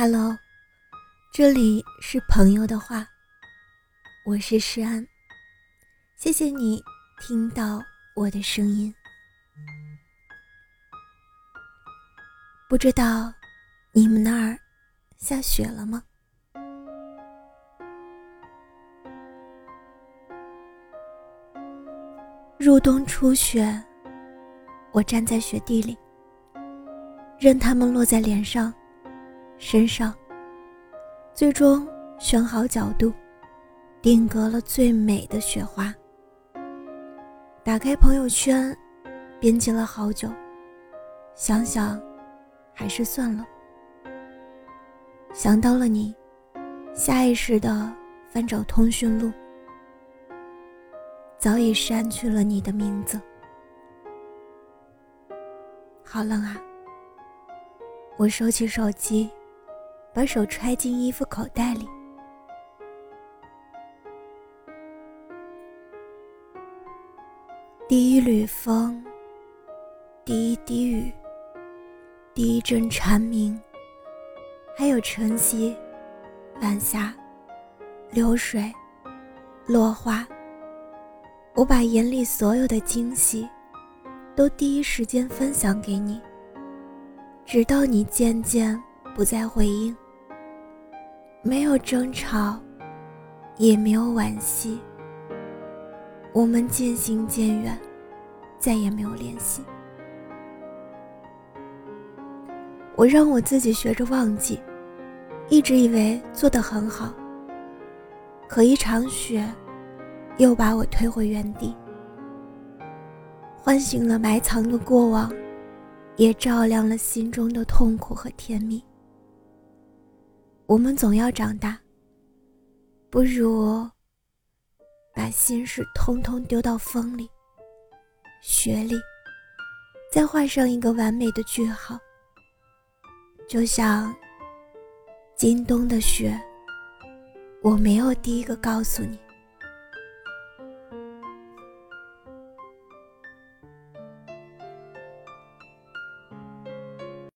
Hello，这里是朋友的话，我是诗安，谢谢你听到我的声音。不知道你们那儿下雪了吗？入冬初雪，我站在雪地里，任它们落在脸上。身上，最终选好角度，定格了最美的雪花。打开朋友圈，编辑了好久，想想，还是算了。想到了你，下意识的翻找通讯录，早已删去了你的名字。好冷啊！我收起手机。把手揣进衣服口袋里。第一缕风，第一滴雨，第一阵蝉鸣，还有晨曦、晚霞、流水、落花，我把眼里所有的惊喜，都第一时间分享给你，直到你渐渐。不再回应，没有争吵，也没有惋惜。我们渐行渐远，再也没有联系。我让我自己学着忘记，一直以为做得很好。可一场雪，又把我推回原地，唤醒了埋藏的过往，也照亮了心中的痛苦和甜蜜。我们总要长大，不如把心事通通丢到风里、雪里，再画上一个完美的句号。就像今冬的雪，我没有第一个告诉你。